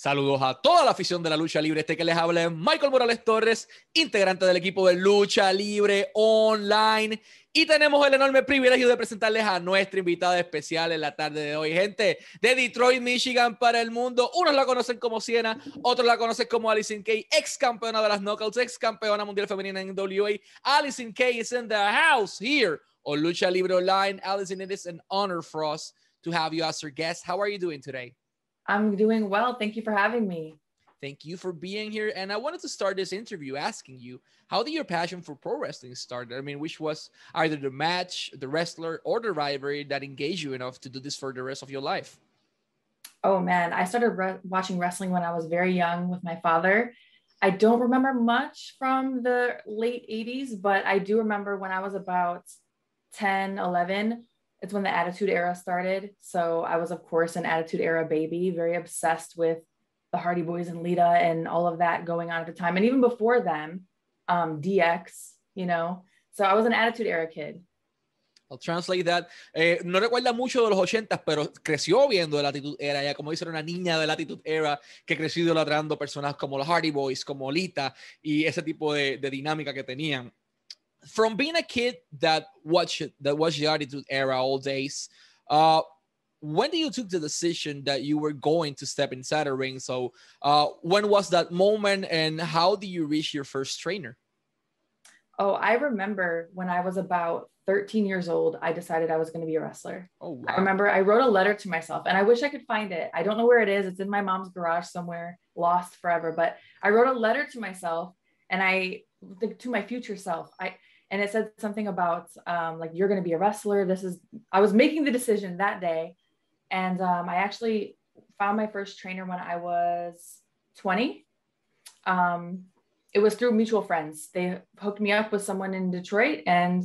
Saludos a toda la afición de la lucha libre. Este que les habla es Michael Morales Torres, integrante del equipo de Lucha Libre Online. Y tenemos el enorme privilegio de presentarles a nuestra invitada especial en la tarde de hoy. Gente de Detroit, Michigan para el mundo. Unos la conocen como Siena, otros la conocen como Alison Kay, ex campeona de las Knockouts, ex campeona mundial femenina en WA. Alison Kay is in the house here on Lucha Libre Online. Alison, it is an honor for us to have you as our guest. How are you doing today? I'm doing well. Thank you for having me. Thank you for being here. And I wanted to start this interview asking you, how did your passion for pro wrestling start? I mean, which was either the match, the wrestler, or the rivalry that engaged you enough to do this for the rest of your life? Oh man, I started re- watching wrestling when I was very young with my father. I don't remember much from the late 80s, but I do remember when I was about 10, 11, it's when the Attitude Era started. So I was, of course, an Attitude Era baby, very obsessed with the Hardy Boys and Lita and all of that going on at the time. And even before them, um, DX, you know. So I was an Attitude Era kid. I'll translate that. Eh, no recuerda mucho de los 80, pero creció viendo el Attitude Era. Ya como dice, era una niña del Attitude Era que creció idolatrando personas como los Hardy Boys, como Lita y ese tipo de, de dinámica que tenían. From being a kid that watched that watched the Attitude Era all days, uh, when did you took the decision that you were going to step inside a ring? So, uh, when was that moment, and how did you reach your first trainer? Oh, I remember when I was about 13 years old, I decided I was going to be a wrestler. Oh, wow. I remember I wrote a letter to myself, and I wish I could find it. I don't know where it is. It's in my mom's garage somewhere, lost forever. But I wrote a letter to myself, and I think to my future self. I and it said something about um, like you're going to be a wrestler. This is i was making the decision that day. And um, i actually found my first trainer when i was 20 um, it was through mutual friends. They hooked me up with someone in detroit and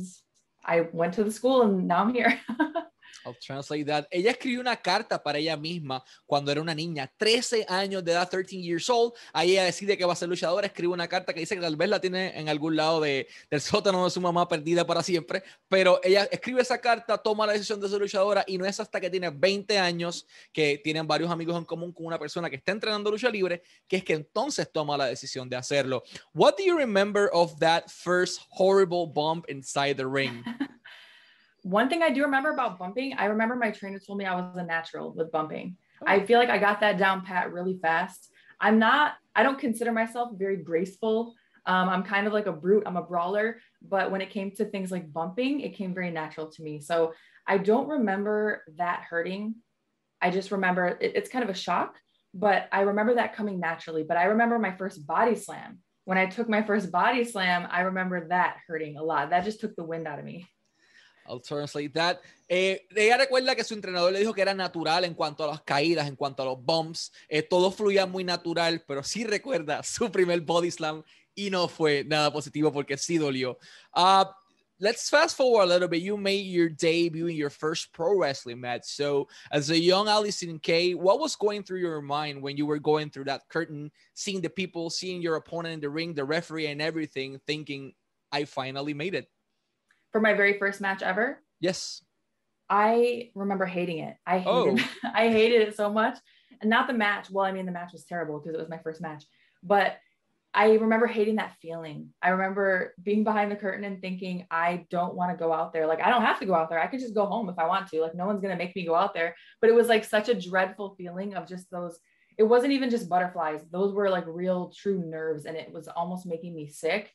i went to the school and now i'm here Translate that. Ella escribió una carta para ella misma cuando era una niña, 13 años de edad, 13 years old. Ahí ella decide que va a ser luchadora, escribe una carta que dice que tal vez la tiene en algún lado de, del sótano de su mamá perdida para siempre, pero ella escribe esa carta, toma la decisión de ser luchadora y no es hasta que tiene 20 años que tienen varios amigos en común con una persona que está entrenando lucha libre, que es que entonces toma la decisión de hacerlo. What do you remember of that first horrible bump inside the ring? one thing I do remember about bumping, I remember my trainer told me I was a natural with bumping. Oh. I feel like I got that down pat really fast. I'm not, I don't consider myself very graceful. Um, I'm kind of like a brute, I'm a brawler. But when it came to things like bumping, it came very natural to me. So I don't remember that hurting. I just remember it, it's kind of a shock, but I remember that coming naturally. But I remember my first body slam. When I took my first body slam, I remember that hurting a lot. That just took the wind out of me. I'll translate that. Eh, ella recuerda que su entrenador le dijo que era natural en cuanto a las caídas, en cuanto a los bumps. Eh, todo fluía muy natural, pero sí recuerda su primer body slam y no fue nada positivo porque sí dolió. Uh, let's fast forward a little bit. You made your debut in your first pro wrestling match. So, as a young Allysin Kay, what was going through your mind when you were going through that curtain, seeing the people, seeing your opponent in the ring, the referee, and everything, thinking, I finally made it? For my very first match ever. Yes. I remember hating it. I hated oh. I hated it so much. And not the match. Well, I mean the match was terrible because it was my first match. But I remember hating that feeling. I remember being behind the curtain and thinking, I don't want to go out there. Like, I don't have to go out there. I could just go home if I want to. Like, no one's going to make me go out there. But it was like such a dreadful feeling of just those. It wasn't even just butterflies. Those were like real, true nerves. And it was almost making me sick.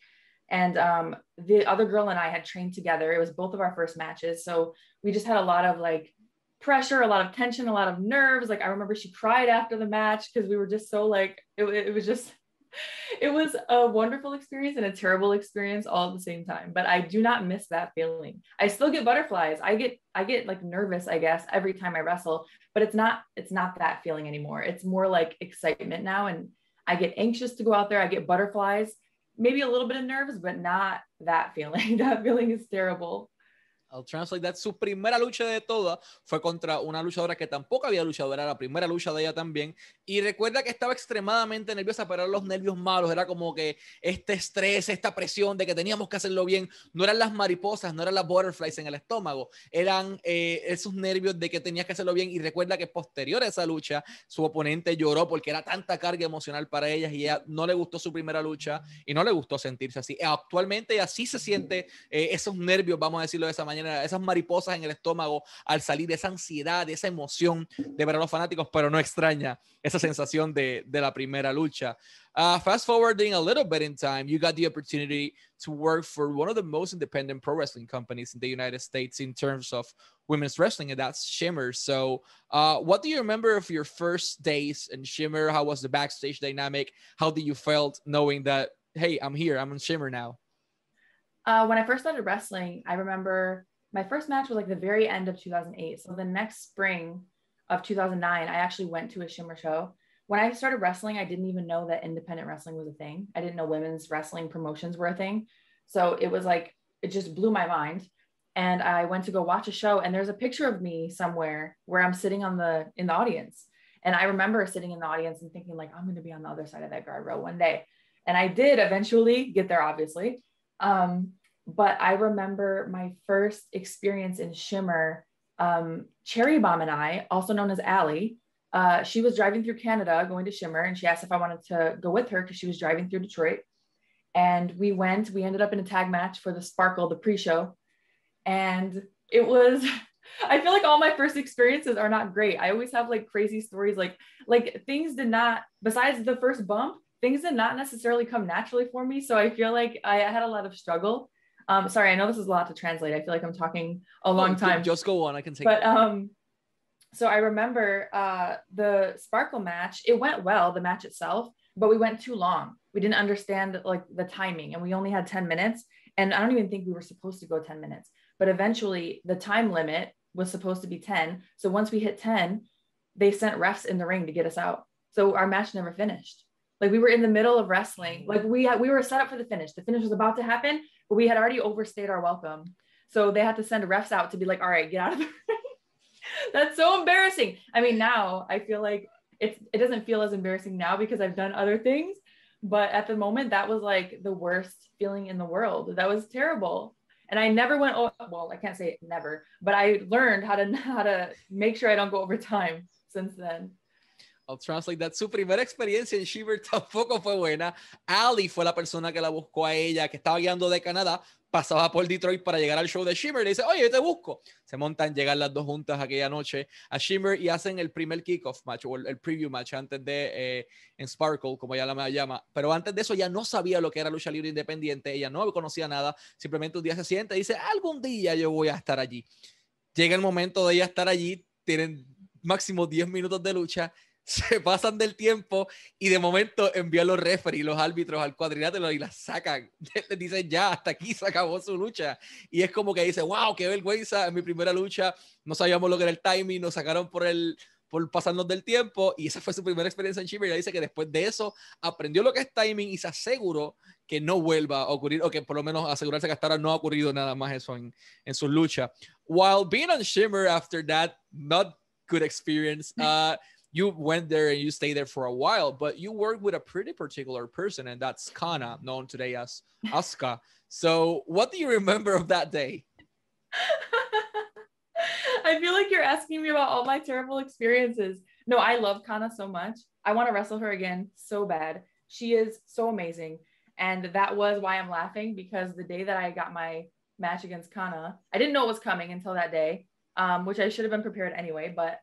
And um, the other girl and I had trained together. It was both of our first matches. So we just had a lot of like pressure, a lot of tension, a lot of nerves. Like I remember she cried after the match because we were just so like, it, it was just, it was a wonderful experience and a terrible experience all at the same time. But I do not miss that feeling. I still get butterflies. I get, I get like nervous, I guess, every time I wrestle, but it's not, it's not that feeling anymore. It's more like excitement now. And I get anxious to go out there. I get butterflies maybe a little bit of nerves, but not that feeling. that feeling is terrible. I'll translate that. Su primera lucha de toda fue contra una luchadora que tampoco había luchado, era la primera lucha de ella también. Y recuerda que estaba extremadamente nerviosa, pero eran los nervios malos, era como que este estrés, esta presión de que teníamos que hacerlo bien, no eran las mariposas, no eran las butterflies en el estómago, eran eh, esos nervios de que tenías que hacerlo bien. Y recuerda que posterior a esa lucha, su oponente lloró porque era tanta carga emocional para ellas y ella no le gustó su primera lucha y no le gustó sentirse así. Actualmente así se siente eh, esos nervios, vamos a decirlo de esa manera esas mariposas en el estómago al salir, esa ansiedad, esa emoción de ver a los fanáticos, pero no extraña esa sensación de, de la primera lucha. Uh, fast forwarding a little bit in time, you got the opportunity to work for one of the most independent pro wrestling companies in the United States in terms of women's wrestling, and that's Shimmer. So, uh, what do you remember of your first days in Shimmer? How was the backstage dynamic? How did you felt knowing that, hey, I'm here, I'm in Shimmer now? Uh, when I first started wrestling, I remember my first match was like the very end of 2008. So the next spring of 2009, I actually went to a Shimmer show. When I started wrestling, I didn't even know that independent wrestling was a thing. I didn't know women's wrestling promotions were a thing. So it was like, it just blew my mind. And I went to go watch a show, and there's a picture of me somewhere where I'm sitting on the in the audience. And I remember sitting in the audience and thinking, like, I'm going to be on the other side of that guardrail one day. And I did eventually get there, obviously. Um, but I remember my first experience in Shimmer. Um, Cherry Bomb and I, also known as Allie, uh, she was driving through Canada going to Shimmer, and she asked if I wanted to go with her because she was driving through Detroit. And we went. We ended up in a tag match for the Sparkle, the pre-show, and it was. I feel like all my first experiences are not great. I always have like crazy stories, like like things did not. Besides the first bump, things did not necessarily come naturally for me. So I feel like I had a lot of struggle um, sorry, I know this is a lot to translate. I feel like I'm talking a long time. Just go on. I can take. But um, so I remember uh the Sparkle match. It went well, the match itself, but we went too long. We didn't understand like the timing, and we only had ten minutes. And I don't even think we were supposed to go ten minutes. But eventually, the time limit was supposed to be ten. So once we hit ten, they sent refs in the ring to get us out. So our match never finished. Like we were in the middle of wrestling. Like we had, we were set up for the finish. The finish was about to happen, but we had already overstayed our welcome. So they had to send refs out to be like, all right, get out of the ring. That's so embarrassing. I mean, now I feel like it's it doesn't feel as embarrassing now because I've done other things. But at the moment, that was like the worst feeling in the world. That was terrible. And I never went, oh, well, I can't say never, but I learned how to how to make sure I don't go over time since then. I'll translate that. Su primera experiencia en Shiver tampoco fue buena. Ali fue la persona que la buscó a ella, que estaba guiando de Canadá, pasaba por Detroit para llegar al show de Shimmer. Le dice, oye, yo te busco. Se montan, llegan las dos juntas aquella noche a Shimmer y hacen el primer kickoff match o el, preview match antes de eh, en Sparkle, como ella la llama. Pero antes de eso ya no sabía lo que era lucha libre independiente. Ella no conocía nada. Simplemente un día se siente y dice, algún día yo voy a estar allí. Llega el momento de ella estar allí. Tienen máximo 10 minutos de lucha se pasan del tiempo y de momento envían los referees, los árbitros al cuadrilátero y las sacan. Les dicen ya, hasta aquí se acabó su lucha. Y es como que dice, wow, qué vergüenza, en mi primera lucha no sabíamos lo que era el timing, nos sacaron por el por pasarnos del tiempo y esa fue su primera experiencia en Chile. Y dice que después de eso aprendió lo que es timing y se aseguró que no vuelva a ocurrir o que por lo menos asegurarse que hasta ahora no ha ocurrido nada más eso en, en su lucha. While being on Shimmer after that, not good experience. Uh, you went there and you stayed there for a while, but you worked with a pretty particular person, and that's Kana, known today as Asuka. so, what do you remember of that day? I feel like you're asking me about all my terrible experiences. No, I love Kana so much. I want to wrestle her again so bad. She is so amazing. And that was why I'm laughing because the day that I got my match against Kana, I didn't know it was coming until that day, um, which I should have been prepared anyway. But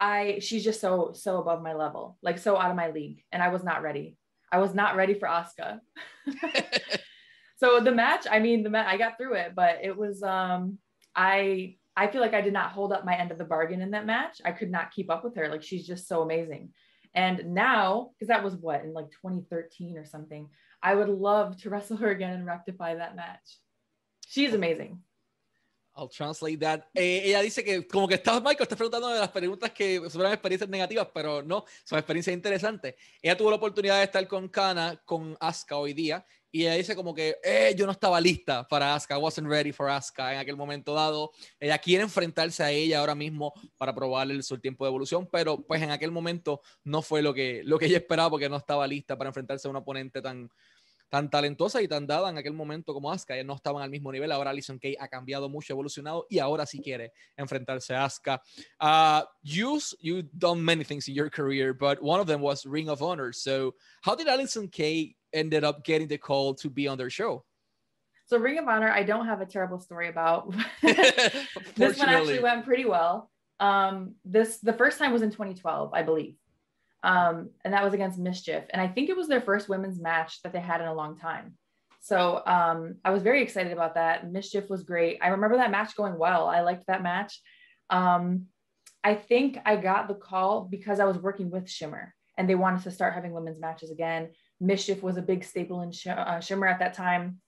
I she's just so so above my level, like so out of my league, and I was not ready. I was not ready for Asuka. so the match, I mean, the match, I got through it, but it was um I I feel like I did not hold up my end of the bargain in that match. I could not keep up with her. Like she's just so amazing. And now, because that was what in like 2013 or something, I would love to wrestle her again and rectify that match. She's amazing. I'll translate that. Eh, ella dice que como que estás, Michael, estás preguntando de las preguntas que son experiencias negativas, pero no, son experiencias interesantes. Ella tuvo la oportunidad de estar con Kana, con Asuka hoy día, y ella dice como que eh, yo no estaba lista para Asuka, I wasn't ready for Asuka en aquel momento dado. Ella quiere enfrentarse a ella ahora mismo para probarle su tiempo de evolución, pero pues en aquel momento no fue lo que, lo que ella esperaba porque no estaba lista para enfrentarse a un oponente tan, tan talentosa y tan dada en aquel momento como Asuka. Ellos no estaban al mismo nivel. Ahora Allysin Kay ha cambiado mucho, evolucionado y ahora sí quiere enfrentarse a Asuka. Uh, you, you've done many things in your career, but one of them was Ring of Honor. So how did Allysin Kay ended up getting the call to be on their show? So Ring of Honor, I don't have a terrible story about. this one actually went pretty well. Um, this the first time was in 2012, I believe um, and that was against MsChif. And I think it was their first women's match that they had in a long time. So um, I was very excited about that. MsChif was great. I remember that match going well. I liked that match. Um, I think I got the call because I was working with Shimmer and they wanted to start having women's matches again. MsChif was a big staple in Sh- uh, Shimmer at that time.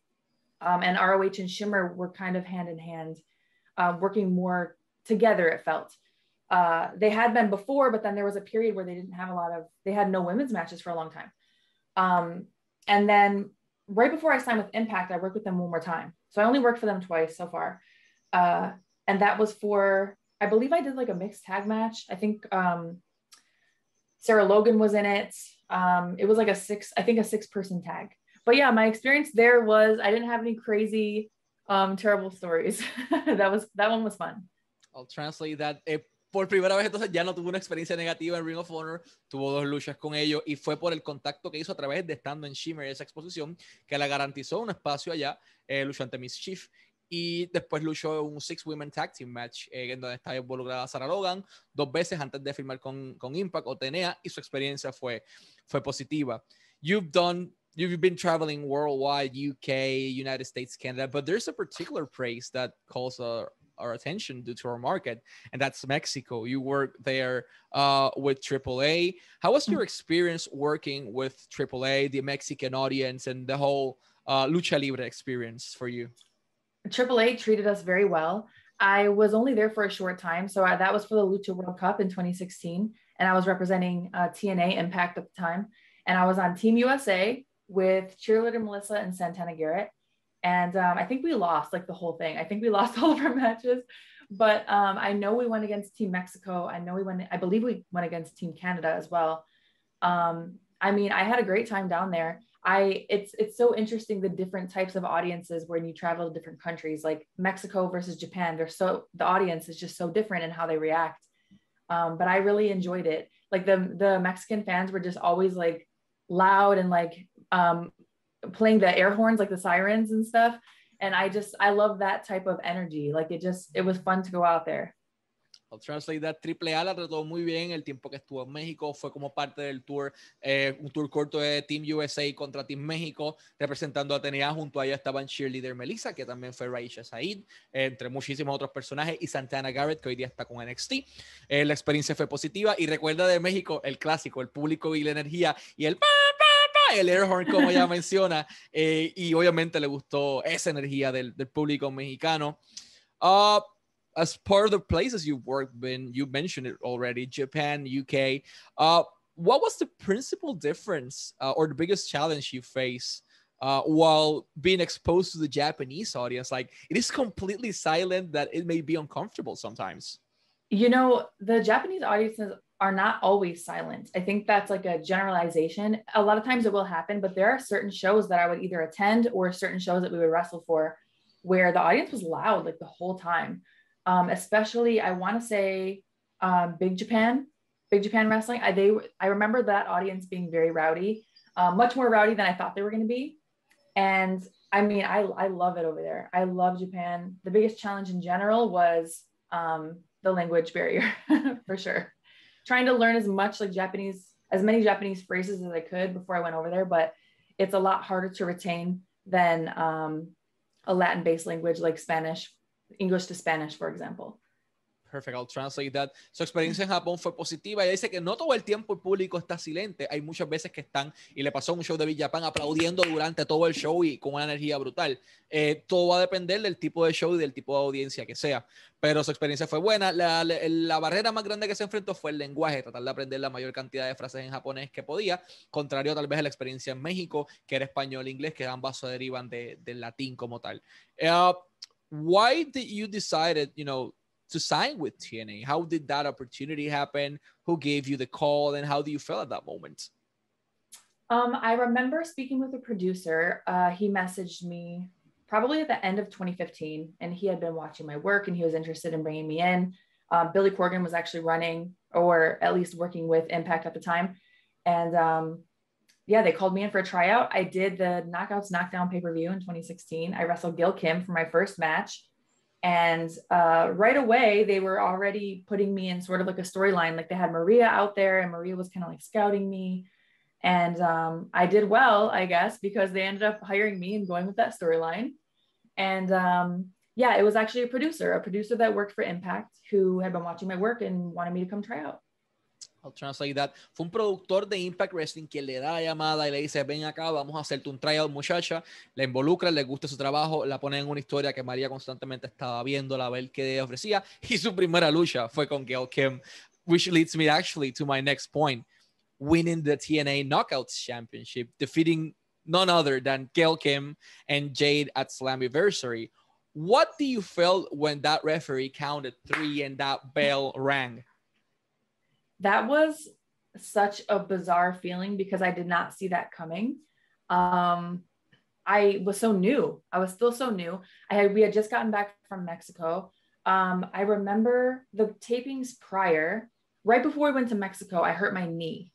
Um, and ROH and Shimmer were kind of hand in hand, uh, working more together, it felt uh, they had been before, but then there was a period where they didn't have a lot of, they had no women's matches for a long time. Um, and then right before I signed with Impact, I worked with them one more time. So I only worked for them twice so far. Uh, and that was for, I believe I did like a mixed tag match. I think um, Sarah Logan was in it. Um, it was like a six, I think a six person tag. But yeah, my experience there was I didn't have any crazy, um, terrible stories. that was that one was fun. I'll translate that. It por primera vez entonces ya no tuvo una experiencia negativa en Ring of Honor, tuvo dos luchas con ellos y fue por el contacto que hizo a través de estando en Shimmer esa exposición que le garantizó un espacio allá, eh, luchó ante Miss Chief y después luchó un Six Women Tag Team Match eh, en donde estaba involucrada Sarah Logan dos veces antes de firmar con, con Impact o Tenea y su experiencia fue, fue positiva. You've done you've been traveling worldwide, UK, United States, Canada, but there's a particular place that calls a, our attention due to our market, and that's Mexico. You work there uh, with AAA. How was your experience working with AAA, the Mexican audience, and the whole uh, lucha libre experience for you? AAA treated us very well. I was only there for a short time, so I, that was for the Lucha World Cup in 2016, and I was representing uh, TNA Impact at the time, and I was on Team USA with cheerleader Melissa and Santana Garrett and um, I think we lost like the whole thing. I think we lost all of our matches, but um, I know we went against Team Mexico. I know we went. I believe we went against Team Canada as well. Um, I mean, I had a great time down there. I it's it's so interesting the different types of audiences when you travel to different countries, like Mexico versus Japan. They're so the audience is just so different in how they react. Um, but I really enjoyed it. Like the the Mexican fans were just always like loud and like um, playing the air horns like the sirens and stuff and i just i love that type of energy like it just it was fun to go out there I'll translate that. Triple A la trató muy bien el tiempo que estuvo en México. Fue como parte del tour, eh, un tour corto de Team USA contra Team México, representando a TNA. Junto a ella estaban cheerleader Melissa, que también fue Raisha Said, entre muchísimos otros personajes, y Santana Garrett, que hoy día está con NXT. Eh, la experiencia fue positiva. Y recuerda de México el clásico, el público y la energía y el el como menciona, eh, y obviamente le gustó esa energía del, del público mexicano. Uh, as part of the places you've worked in, you mentioned it already, Japan, UK. Uh, what was the principal difference uh, or the biggest challenge you face uh, while being exposed to the Japanese audience? Like it is completely silent that it may be uncomfortable sometimes. You know, the Japanese audiences are not always silent. I think that's like a generalization. A lot of times it will happen, but there are certain shows that I would either attend or certain shows that we would wrestle for where the audience was loud like the whole time. Um, especially, I want to say um, Big Japan, Big Japan Wrestling. I, they, I remember that audience being very rowdy, uh, much more rowdy than I thought they were going to be. And I mean, I, I love it over there. I love Japan. The biggest challenge in general was um, the language barrier for sure trying to learn as much like Japanese, as many Japanese phrases as I could before I went over there, but it's a lot harder to retain than um, a Latin based language like Spanish, English to Spanish, for example. Perfect, I'll translate that. Su experiencia en Japón fue positiva. Ella dice que no todo el tiempo el público está silente. Hay muchas veces que están, y le pasó un show de Villapán aplaudiendo durante todo el show y con una energía brutal. Eh, todo va a depender del tipo de show y del tipo de audiencia que sea. Pero su experiencia fue buena. La, la, barrera más grande que se enfrentó fue el lenguaje, tratar de aprender la mayor cantidad de frases en japonés que podía, contrario tal vez a la experiencia en México, que era español e inglés, que ambas se derivan de, del latín como tal. Uh, why did you decided, you know, to sign with TNA? How did that opportunity happen? Who gave you the call, and how do you feel at that moment? Um, I remember speaking with a producer. Uh, he messaged me probably at the end of 2015, and he had been watching my work and he was interested in bringing me in. Uh, Billy Corgan was actually running, or at least working with Impact at the time, and um, yeah, they called me in for a tryout. I did the Knockouts Knockdown pay per view in 2016. I wrestled Gail Kim for my first match. And uh, right away, they were already putting me in sort of like a storyline. Like they had Maria out there, and Maria was kind of like scouting me. And um, I did well, I guess, because they ended up hiring me and going with that storyline. And um, yeah, it was actually a producer, a producer that worked for Impact who had been watching my work and wanted me to come try out. I'll translate that. Fue un productor de Impact Wrestling quien le da la llamada y le dice, ven acá, vamos a hacerte un tryout, muchacha. La involucra, le gusta su trabajo, la pone en una historia que María constantemente estaba viendo, la ver qué ofrecía. Y su primera lucha fue con Gail Kim, which leads me actually to my next point. Winning the TNA Knockouts Championship, defeating none other than Gail Kim and Jade at Slammiversary. What do you feel when that referee counted three and that bell rang? That was such a bizarre feeling because I did not see that coming. Um, I was so new. I was still so new. I had we had just gotten back from Mexico. Um, I remember the tapings prior, right before we went to Mexico, I hurt my knee.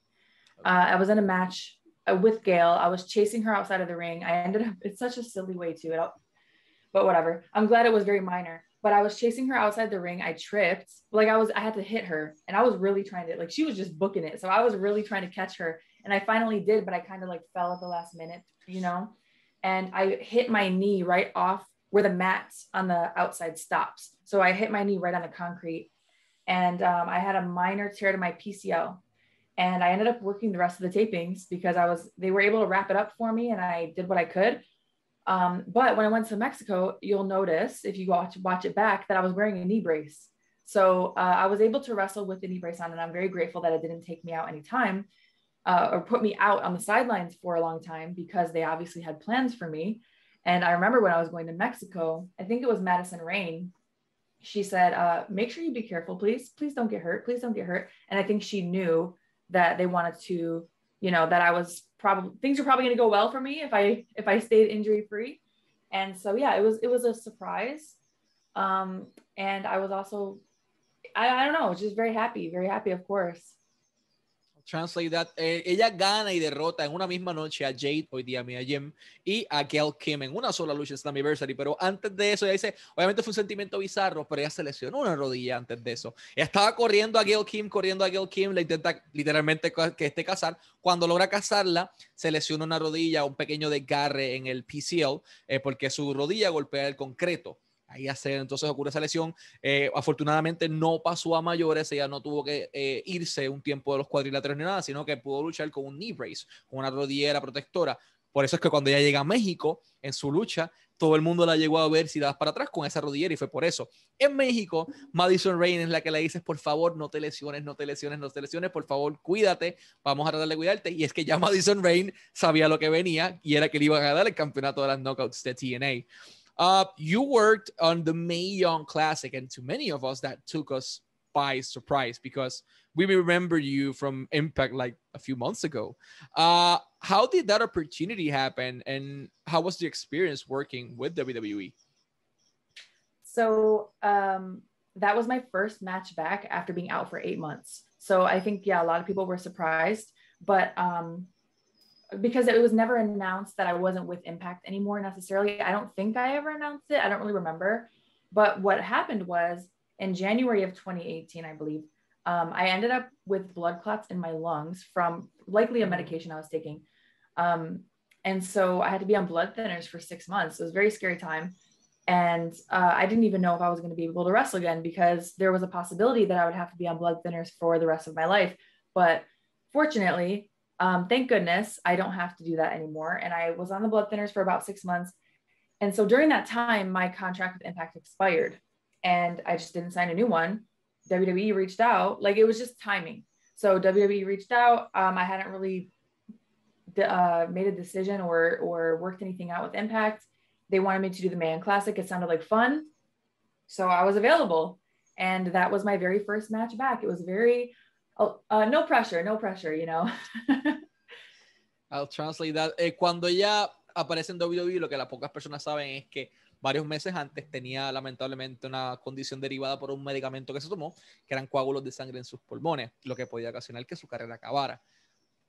Uh, I was in a match uh, with Gail. I was chasing her outside of the ring. I ended up. It's such a silly way to it, but whatever. I'm glad it was very minor but I was chasing her outside the ring. I tripped. Like I was, I had to hit her and I was really trying to, like, she was just booking it. So I was really trying to catch her. And I finally did, but I kind of like fell at the last minute, you know? And I hit my knee right off where the mat on the outside stops. So I hit my knee right on the concrete. And um, I had a minor tear to my PCL. And I ended up working the rest of the tapings because I was, they were able to wrap it up for me and I did what I could um, but when I went to Mexico, you'll notice if you watch watch it back that I was wearing a knee brace. So uh, I was able to wrestle with the knee brace on, and I'm very grateful that it didn't take me out any time uh, or put me out on the sidelines for a long time because they obviously had plans for me. And I remember when I was going to Mexico, I think it was Madison Rayne. She said, uh, "Make sure you be careful, please. Please don't get hurt. Please don't get hurt." And I think she knew that they wanted to, you know, that I was probably things are probably going to go well for me if I if I stayed injury free. And so yeah, it was it was a surprise. Um, and I was also I, I don't know, just very happy, very happy, of course. Translate that. Eh, ella gana y derrota en una misma noche a Jade, hoy día Mia Jim, y a Gail Kim en una sola lucha en Slammiversary. Pero antes de eso, ella dice, obviamente fue un sentimiento bizarro, pero ella se lesionó una rodilla antes de eso. Ella estaba corriendo a Gail Kim, corriendo a Gail Kim, le intenta literalmente que esté casar. Cuando logra casarla, se lesiona una rodilla, un pequeño desgarre en el PCL, eh, porque su rodilla golpea el concreto. Ahí hace, entonces ocurre esa lesión. Eh, afortunadamente no pasó a mayores, ella no tuvo que eh, irse un tiempo de los cuadriláteros ni nada, sino que pudo luchar con un knee brace, con una rodillera protectora. Por eso es que cuando ella llega a México, en su lucha, todo el mundo la llegó a ver si das para atrás con esa rodillera y fue por eso. En México, Madison Rain es la que le dice, por favor, no te lesiones, no te lesiones, no te lesiones, por favor, cuídate, vamos a tratar de cuidarte. Y es que ya Madison Rain sabía lo que venía y era que le iban a dar el campeonato de las knockouts de TNA. Uh, you worked on the Mae Young Classic, and to many of us, that took us by surprise because we remember you from Impact like a few months ago. Uh, how did that opportunity happen, and how was the experience working with WWE? So um, that was my first match back after being out for eight months. So I think yeah, a lot of people were surprised, but um, because it was never announced that I wasn't with Impact anymore necessarily. I don't think I ever announced it. I don't really remember. But what happened was in January of 2018, I believe, um, I ended up with blood clots in my lungs from likely a medication I was taking. Um, and so I had to be on blood thinners for six months. It was a very scary time. And uh, I didn't even know if I was going to be able to wrestle again because there was a possibility that I would have to be on blood thinners for the rest of my life. But fortunately, um, thank goodness I don't have to do that anymore. And I was on the blood thinners for about six months. And so during that time, my contract with Impact expired and I just didn't sign a new one. WWE reached out, like it was just timing. So WWE reached out. Um, I hadn't really uh, made a decision or or worked anything out with Impact. They wanted me to do the Man Classic. It sounded like fun, so I was available, and that was my very first match back. It was very oh, uh, no pressure, no pressure, you know. I'll translate that. Eh, cuando ella aparece en WWE, lo que las pocas personas saben es que varios meses antes tenía lamentablemente una condición derivada por un medicamento que se tomó, que eran coágulos de sangre en sus pulmones, lo que podía ocasionar que su carrera acabara.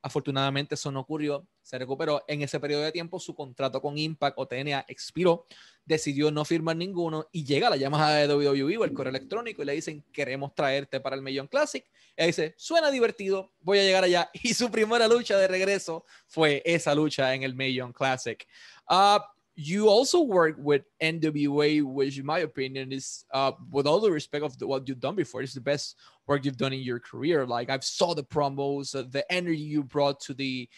Afortunadamente eso no ocurrió, se recuperó. En ese periodo de tiempo su contrato con Impact o TNA expiró, decidió no firmar ninguno y llega la llamada de WWE o el correo electrónico y le dicen queremos traerte para el Million Classic. Y dice, suena divertido, voy a llegar allá. Y su primera lucha de regreso fue esa lucha en el Million Classic. Uh, you also work with NWA, which, in my opinion, is, uh, with all the respect of the, what you've done before, is the best work you've done in your career. Like I've saw the promos, uh, the energy you brought to the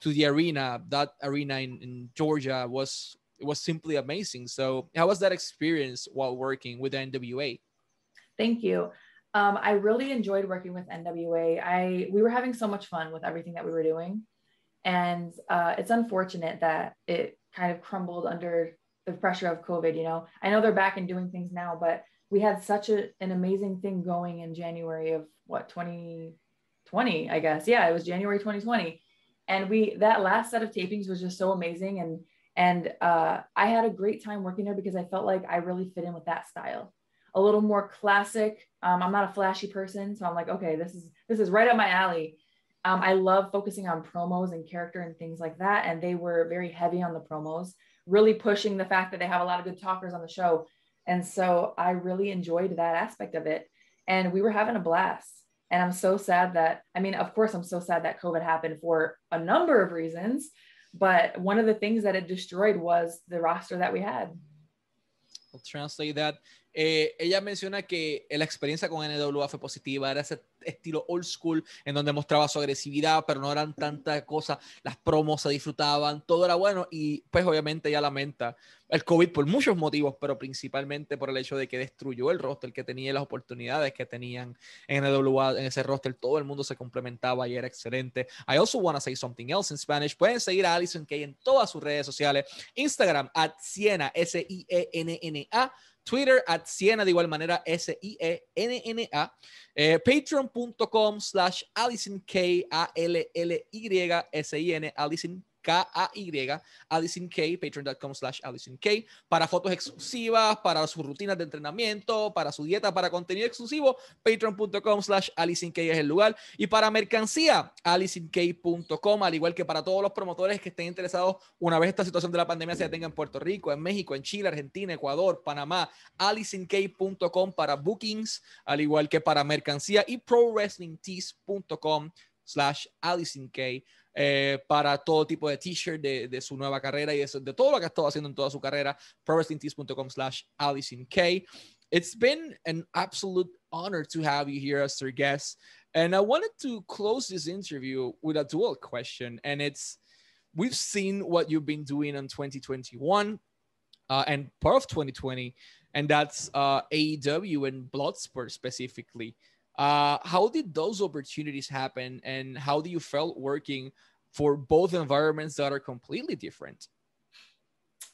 to the arena. That arena in, in Georgia was it was simply amazing. So, how was that experience while working with NWA? Thank you. Um, I really enjoyed working with NWA. I we were having so much fun with everything that we were doing, and uh, it's unfortunate that it kind of crumbled under the pressure of COVID. You know, I know they're back and doing things now, but we had such a, an amazing thing going in January of what 2020, I guess. Yeah, it was January 2020, and we that last set of tapings was just so amazing, and and uh, I had a great time working there because I felt like I really fit in with that style, a little more classic. Um, I'm not a flashy person, so I'm like, okay, this is this is right up my alley um, I love focusing on promos and character and things like that. And they were very heavy on the promos, really pushing the fact that they have a lot of good talkers on the show. And so I really enjoyed that aspect of it. And we were having a blast. And I'm so sad that, I mean, of course, I'm so sad that COVID happened for a number of reasons. But one of the things that it destroyed was the roster that we had. I'll translate that. Eh, ella menciona que la experiencia con NWA fue positiva, era ese estilo old school en donde mostraba su agresividad, pero no eran tantas cosas, las promos se disfrutaban, todo era bueno y pues obviamente ella lamenta el COVID por muchos motivos, pero principalmente por el hecho de que destruyó el roster que tenía las oportunidades que tenían en NWA, en ese roster, todo el mundo se complementaba y era excelente. I also want to say something else in Spanish. Pueden seguir a Alison Kay en todas sus redes sociales, Instagram at Siena, S-I-E-N-N-A, Twitter at Siena, de igual manera, S-I-E-N-N-A. Eh, Patreon.com slash Allison K, A-L-L-Y-S-I-N, Allison K-A-Y, Allison K, patreon.com slash Allison K, para fotos exclusivas, para sus rutinas de entrenamiento, para su dieta, para contenido exclusivo, patreon.com slash Allison K es el lugar. Y para mercancía, allisonkay.com, al igual que para todos los promotores que estén interesados una vez esta situación de la pandemia se detenga en Puerto Rico, en México, en Chile, Argentina, Ecuador, Panamá, allisonkay.com para bookings, al igual que para mercancía y prowrestlingtees.com slash Allison K eh, para todo tipo de t-shirt de, de, su nueva carrera y de, de, todo lo que ha estado haciendo en toda su carrera. ProWrestlingTees.com slash Allysin Kay. It's been an absolute honor to have you here as our guest. And I wanted to close this interview with a dual question. And it's we've seen what you've been doing in 2021 uh, and part of 2020, and that's uh, AEW and Bloodsport specifically. Uh, how did those opportunities happen, and how do you felt working for both environments that are completely different?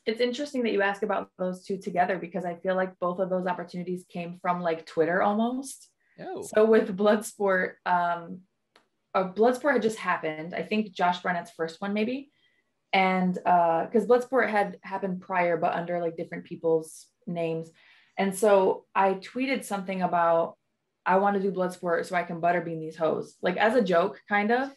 It's interesting that you ask about those two together because I feel like both of those opportunities came from like Twitter almost. Oh. So with Bloodsport, um, a Bloodsport had just happened. I think Josh Barnett's first one maybe, and because uh, Bloodsport had happened prior, but under like different people's names. And so I tweeted something about I want to do Bloodsport so I can butterbean these hoes, like as a joke, kind of.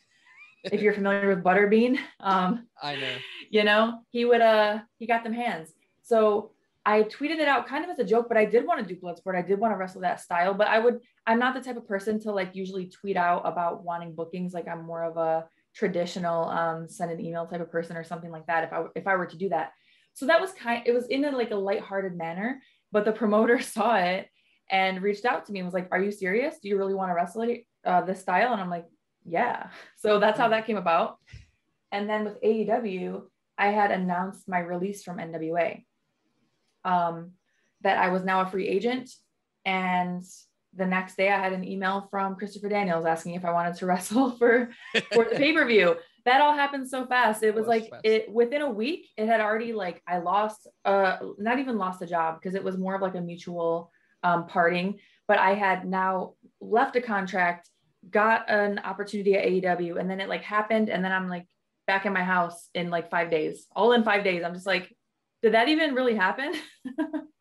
if you're familiar with Butterbean, um, I know. You know, he would uh he got them hands. So I tweeted it out kind of as a joke, but I did want to do Bloodsport. I did want to wrestle that style, but I would I'm not the type of person to like usually tweet out about wanting bookings. Like I'm more of a traditional um, send an email type of person or something like that. If I if I were to do that, So that was kind it was in a like a lighthearted manner, but the promoter saw it and reached out to me and was like, Are you serious? Do you really want to wrestle uh, this style? And I'm like, Yeah. So that's how that came about. And then with AEW, I had announced my release from NWA. Um, that I was now a free agent. And the next day I had an email from Christopher Daniels asking if I wanted to wrestle for, for the pay-per-view. That all happened so fast. It was like fast. it within a week, it had already like I lost uh not even lost a job because it was more of like a mutual um parting, but I had now left a contract, got an opportunity at AEW, and then it like happened, and then I'm like back in my house in like five days, all in five days. I'm just like, did that even really happen?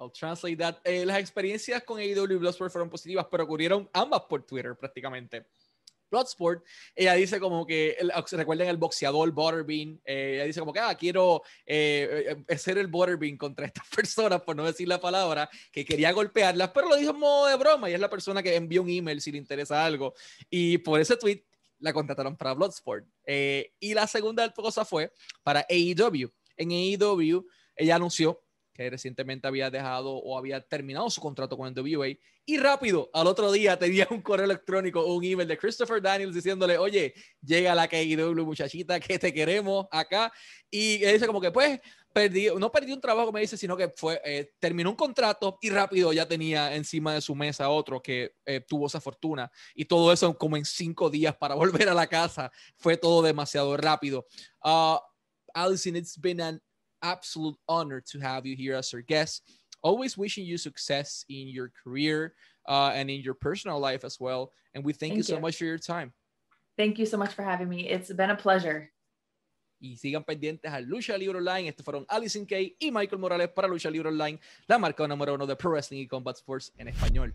I'll translate that. Eh, las experiencias con AEW y Bloodsport fueron positivas, pero ocurrieron ambas por Twitter prácticamente. Bloodsport, ella dice como que, recuerden el boxeador Butterbean, eh, ella dice como que, ah, quiero eh, eh ser el Butterbean contra estas personas, por no decir la palabra, que quería golpearlas, pero lo dijo en modo de broma y es la persona que envió un email si le interesa algo. Y por ese tweet la contrataron para Bloodsport. Eh, y la segunda cosa fue para AEW. En AEW, ella anunció que recientemente había dejado o había terminado su contrato con NWA y rápido, al otro día tenía un correo electrónico un email de Christopher Daniels diciéndole, oye, llega la KW muchachita, que te queremos acá. Y él dice como que pues, perdí, no perdí un trabajo, me dice, sino que fue, eh, terminó un contrato y rápido ya tenía encima de su mesa otro que eh, tuvo esa fortuna. Y todo eso como en cinco días para volver a la casa. Fue todo demasiado rápido. Uh, Allison, it's been an absolute honor to have you here as our guest. Always wishing you success in your career uh, and in your personal life as well. And we thank, thank you so you. much for your time. Thank you so much for having me. It's been a pleasure. Y sigan pendientes a Lucha Libre Online. Estos fueron Allysin Kay y Michael Morales para Lucha Libre Online, la marca número uno de Pro Wrestling y Combat Sports en español.